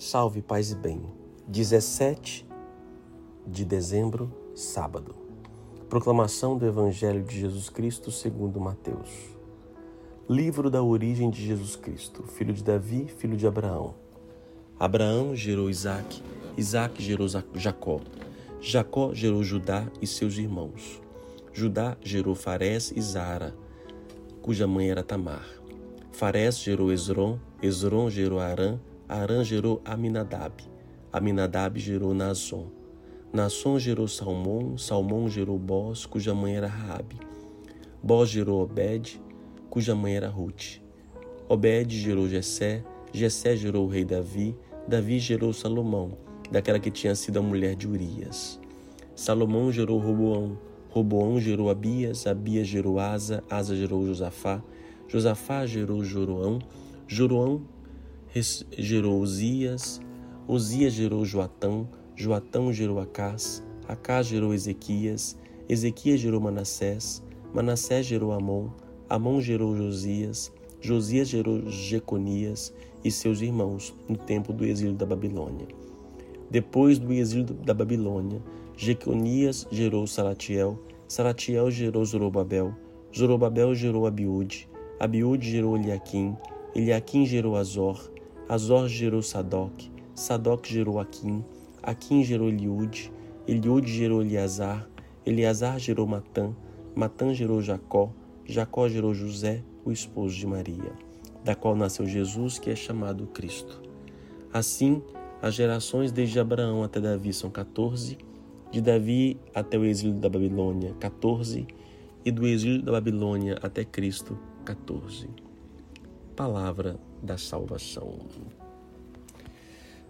Salve, paz e bem. 17 de dezembro, sábado. Proclamação do Evangelho de Jesus Cristo segundo Mateus. Livro da origem de Jesus Cristo, filho de Davi, filho de Abraão. Abraão gerou Isaac, Isaac gerou Jacó. Jacó gerou Judá e seus irmãos. Judá gerou Farés e Zara, cuja mãe era Tamar. Farés gerou Esron, Esron gerou Arã, Arã gerou Aminadab. Aminadab gerou Naasson. Naasson gerou Salmão. Salmão gerou Boz, cuja mãe era Raabe. Boz gerou Obed, cuja mãe era Ruth. Obed gerou Jessé. Jessé gerou o rei Davi. Davi gerou Salomão, daquela que tinha sido a mulher de Urias. Salomão gerou Roboão. Roboão gerou Abias. Abias gerou Asa. Asa gerou Josafá. Josafá gerou Joroão. Joroão gerou Uzias, Uzias gerou Joatão, Joatão gerou Acás, Acás gerou Ezequias, Ezequias gerou Manassés, Manassés gerou Amon, Amon gerou Josias, Josias gerou Jeconias e seus irmãos no tempo do exílio da Babilônia. Depois do exílio da Babilônia, Jeconias gerou Salatiel, Salatiel gerou Zorobabel, Zorobabel gerou Abiúde, Abiúde gerou Eliaquim, Eliaquim gerou Azor, Azor gerou Sadoc, Sadoc gerou Aquim, Aquim gerou Eliude, Eliude gerou Eleazar, Eleazar gerou Matã, Matã gerou Jacó, Jacó gerou José, o esposo de Maria, da qual nasceu Jesus, que é chamado Cristo. Assim, as gerações desde Abraão até Davi são 14, de Davi até o exílio da Babilônia, 14, e do exílio da Babilônia até Cristo, 14. Palavra da salvação.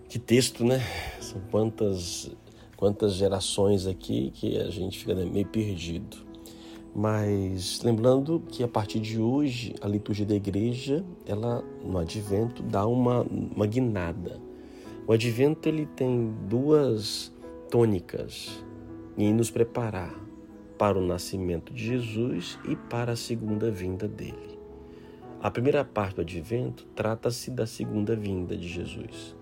Que texto, né? São quantas, quantas gerações aqui que a gente fica meio perdido. Mas lembrando que a partir de hoje a liturgia da igreja, ela no advento dá uma, uma guinada. O advento ele tem duas tônicas em nos preparar para o nascimento de Jesus e para a segunda vinda dele. A primeira parte do advento trata-se da segunda vinda de Jesus.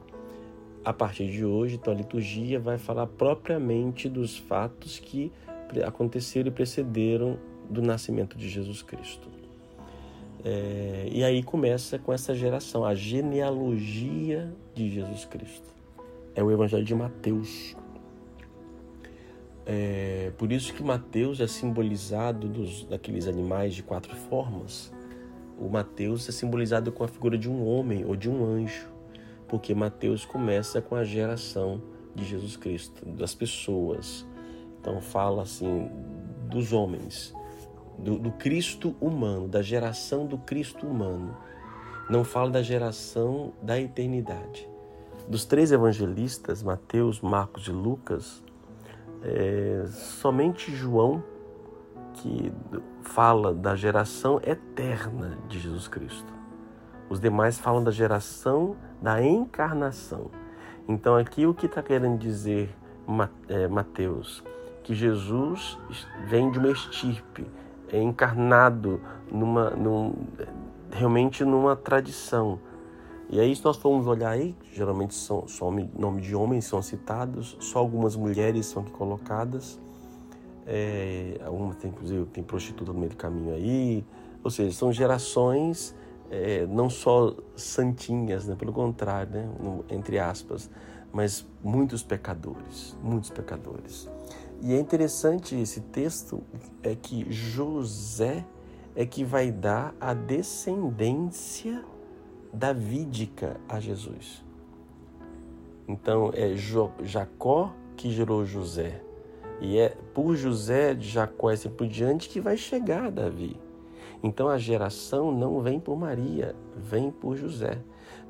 A partir de hoje, a liturgia vai falar propriamente dos fatos que aconteceram e precederam do nascimento de Jesus Cristo. É, e aí começa com essa geração, a genealogia de Jesus Cristo. É o Evangelho de Mateus. É, por isso que Mateus é simbolizado dos, daqueles animais de quatro formas o Mateus é simbolizado com a figura de um homem ou de um anjo, porque Mateus começa com a geração de Jesus Cristo, das pessoas. Então fala assim dos homens, do, do Cristo humano, da geração do Cristo humano. Não fala da geração da eternidade. Dos três evangelistas, Mateus, Marcos e Lucas, é, somente João que fala da geração eterna de Jesus Cristo. Os demais falam da geração da encarnação. Então, aqui o que está querendo dizer é, Mateus? Que Jesus vem de uma estirpe, é encarnado numa, num, realmente numa tradição. E aí, se nós formos olhar aí, geralmente são só nome de homens são citados, só algumas mulheres são aqui colocadas. É, tem, inclusive, tem prostituta no meio do caminho aí. Ou seja, são gerações é, não só santinhas, né? pelo contrário, né? entre aspas, mas muitos pecadores, muitos pecadores. E é interessante esse texto é que José é que vai dar a descendência davídica a Jesus. Então é Jacó que gerou José. E é por José de Jacó e assim por diante que vai chegar Davi. Então a geração não vem por Maria, vem por José.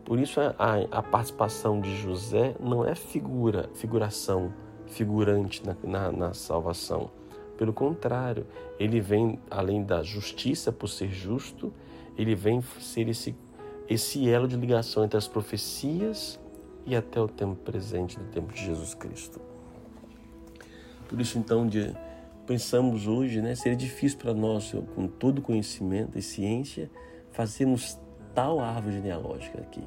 Por isso a, a, a participação de José não é figura, figuração, figurante na, na, na salvação. Pelo contrário, ele vem, além da justiça por ser justo, ele vem ser esse, esse elo de ligação entre as profecias e até o tempo presente, do tempo de Jesus Cristo. Por isso, então, de, pensamos hoje, né, seria difícil para nós, com todo conhecimento e ciência, fazermos tal árvore genealógica aqui.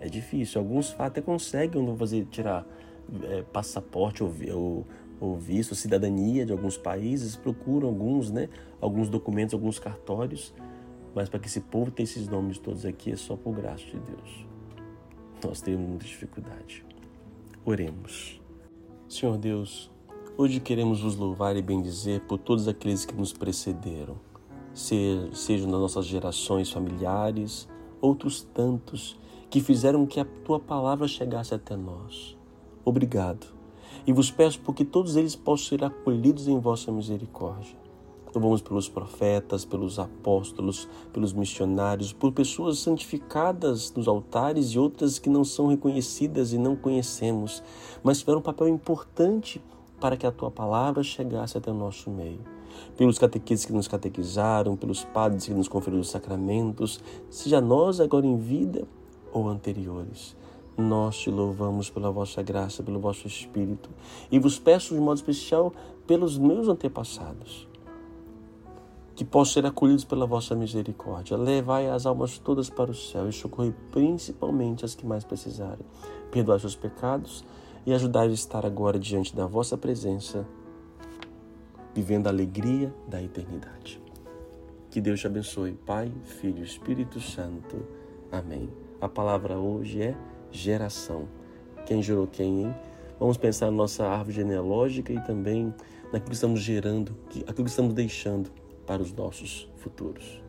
É difícil. Alguns até conseguem fazer tirar é, passaporte ou, ou, ou visto, cidadania de alguns países, procuram alguns, né? Alguns documentos, alguns cartórios, mas para que esse povo tenha esses nomes todos aqui é só por graça de Deus. Nós temos muita dificuldade. Oremos. Senhor Deus, hoje queremos vos louvar e bendizer por todos aqueles que nos precederam, sejam nas nossas gerações familiares, outros tantos que fizeram que a tua palavra chegasse até nós. Obrigado. E vos peço porque todos eles possam ser acolhidos em vossa misericórdia. Louvamos pelos profetas, pelos apóstolos, pelos missionários, por pessoas santificadas nos altares e outras que não são reconhecidas e não conhecemos, mas tiveram um papel importante para que a tua palavra chegasse até o nosso meio. Pelos catequistas que nos catequizaram, pelos padres que nos conferiram os sacramentos, seja nós agora em vida ou anteriores. Nós te louvamos pela vossa graça, pelo vosso Espírito e vos peço de modo especial pelos meus antepassados que possam ser acolhidos pela vossa misericórdia. Levai as almas todas para o céu e socorrei principalmente as que mais precisarem. Perdoai seus pecados e ajudai a estar agora diante da vossa presença, vivendo a alegria da eternidade. Que Deus te abençoe, Pai, Filho e Espírito Santo. Amém. A palavra hoje é geração. Quem gerou quem, hein? Vamos pensar na nossa árvore genealógica e também naquilo que estamos gerando, aquilo que estamos deixando para os nossos futuros.